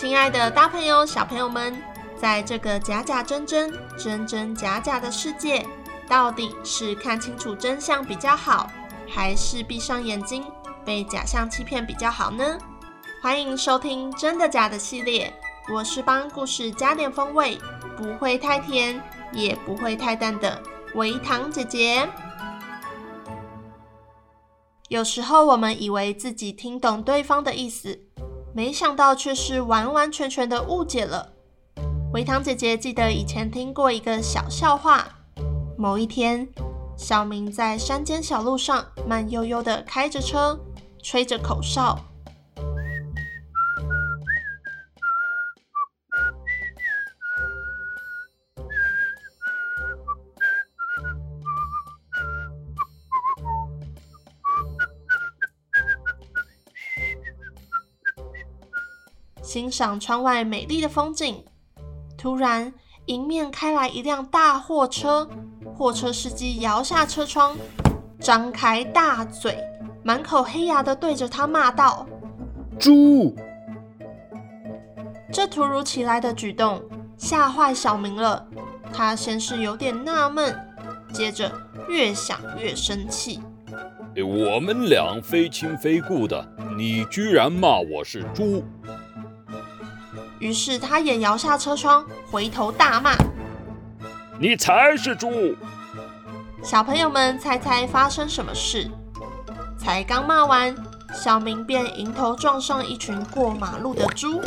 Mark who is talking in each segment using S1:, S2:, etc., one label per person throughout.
S1: 亲爱的大朋友、小朋友们，在这个假假真真、真真假假的世界，到底是看清楚真相比较好，还是闭上眼睛被假象欺骗比较好呢？欢迎收听《真的假的》系列，我是帮故事加点风味，不会太甜，也不会太淡的维糖姐姐。有时候我们以为自己听懂对方的意思。没想到却是完完全全的误解了。维糖姐姐记得以前听过一个小笑话：某一天，小明在山间小路上慢悠悠地开着车，吹着口哨。欣赏窗外美丽的风景，突然迎面开来一辆大货车，货车司机摇下车窗，张开大嘴，满口黑牙的对着他骂道：“
S2: 猪！”
S1: 这突如其来的举动吓坏小明了，他先是有点纳闷，接着越想越生气。
S2: 我们俩非亲非故的，你居然骂我是猪！
S1: 于是他也摇下车窗，回头大骂：“
S2: 你才是猪！”
S1: 小朋友们，猜猜发生什么事？才刚骂完，小明便迎头撞上一群过马路的猪。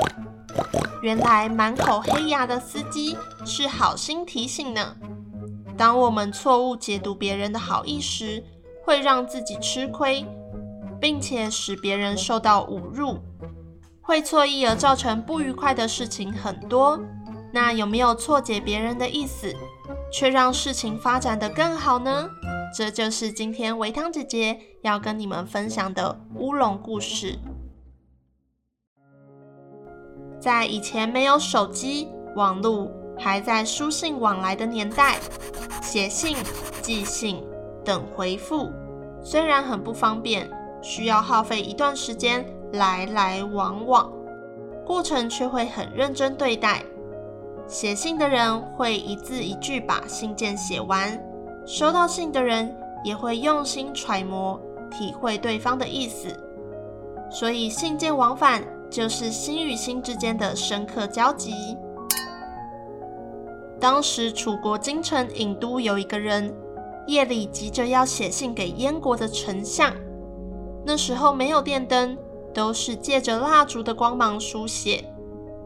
S1: 原来满口黑牙的司机是好心提醒呢。当我们错误解读别人的好意时，会让自己吃亏，并且使别人受到侮辱。会错意而造成不愉快的事情很多，那有没有错解别人的意思，却让事情发展得更好呢？这就是今天微糖姐姐要跟你们分享的乌龙故事。在以前没有手机、网络，还在书信往来的年代，写信、寄信等回复，虽然很不方便，需要耗费一段时间。来来往往，过程却会很认真对待。写信的人会一字一句把信件写完，收到信的人也会用心揣摩、体会对方的意思。所以，信件往返就是心与心之间的深刻交集。当时，楚国京城郢都有一个人，夜里急着要写信给燕国的丞相。那时候没有电灯。都是借着蜡烛的光芒书写，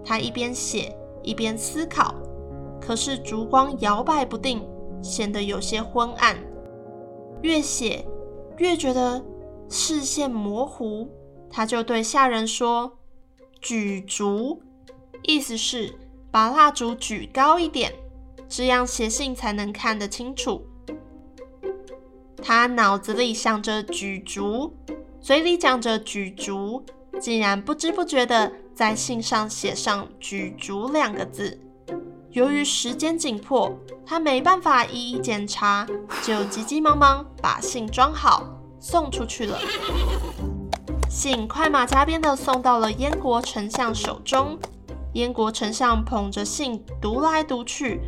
S1: 他一边写一边思考，可是烛光摇摆不定，显得有些昏暗。越写越觉得视线模糊，他就对下人说：“举烛”，意思是把蜡烛举高一点，这样写信才能看得清楚。他脑子里想着举烛。嘴里讲着“举烛”，竟然不知不觉地在信上写上“举烛”两个字。由于时间紧迫，他没办法一一检查，就急急忙忙把信装好送出去了。信快马加鞭地送到了燕国丞相手中。燕国丞相捧着信读来读去，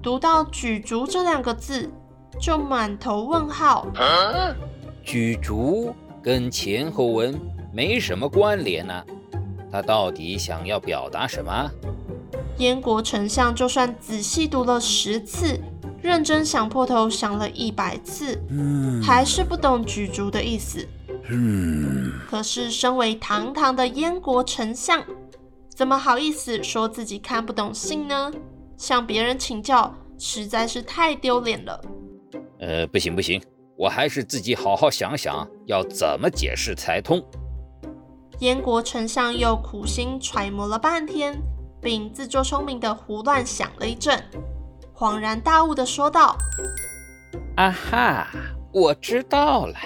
S1: 读到“举烛”这两个字，就满头问号。
S3: 啊？举烛？跟前后文没什么关联呢，他到底想要表达什么？
S1: 燕国丞相就算仔细读了十次，认真想破头想了一百次，嗯，还是不懂举足的意思。嗯，可是身为堂堂的燕国丞相，怎么好意思说自己看不懂信呢？向别人请教实在是太丢脸了。
S3: 呃，不行不行。我还是自己好好想想，要怎么解释才通。
S1: 燕国丞相又苦心揣摩了半天，并自作聪明的胡乱想了一阵，恍然大悟的说道：“
S3: 啊哈，我知道了，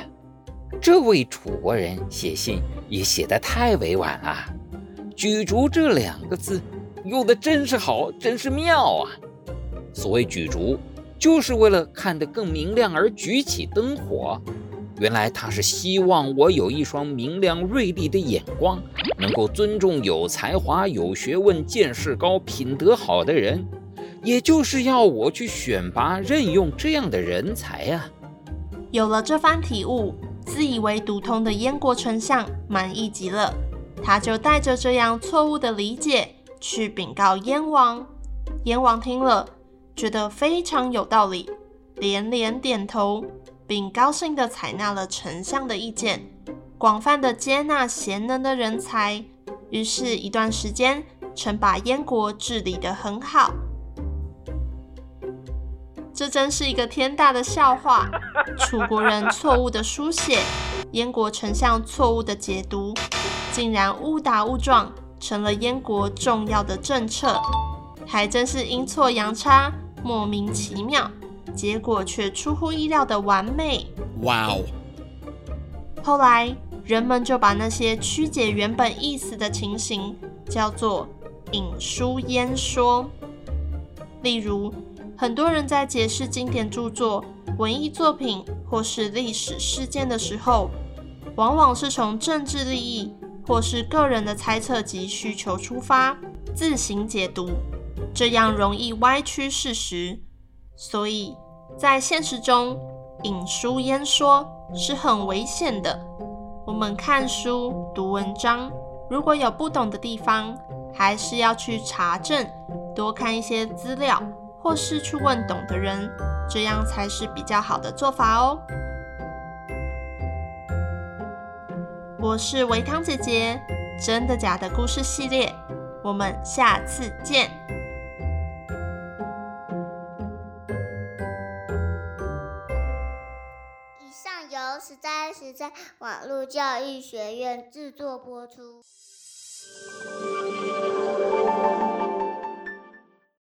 S3: 这位楚国人写信也写得太委婉了，举烛这两个字用的真是好，真是妙啊！所谓举烛，就是为了看得更明亮而举起灯火。”原来他是希望我有一双明亮锐利的眼光，能够尊重有才华、有学问、见识高、品德好的人，也就是要我去选拔、任用这样的人才呀、啊。
S1: 有了这番体悟，自以为读通的燕国丞相满意极了，他就带着这样错误的理解去禀告燕王。燕王听了，觉得非常有道理，连连点头。并高兴地采纳了丞相的意见，广泛地接纳贤能的人才。于是，一段时间，曾把燕国治理得很好。这真是一个天大的笑话！楚国人错误的书写，燕国丞相错误的解读，竟然误打误撞成了燕国重要的政策，还真是阴错阳差，莫名其妙。结果却出乎意料的完美。哇哦！后来人们就把那些曲解原本意思的情形叫做“引书焉说”。例如，很多人在解释经典著作、文艺作品或是历史事件的时候，往往是从政治利益或是个人的猜测及需求出发，自行解读，这样容易歪曲事实。所以。在现实中，引书燕说是很危险的。我们看书、读文章，如果有不懂的地方，还是要去查证，多看一些资料，或是去问懂的人，这样才是比较好的做法哦。我是维汤姐姐，真的假的故事系列，我们下次
S4: 见。在网络教育学院制作播出。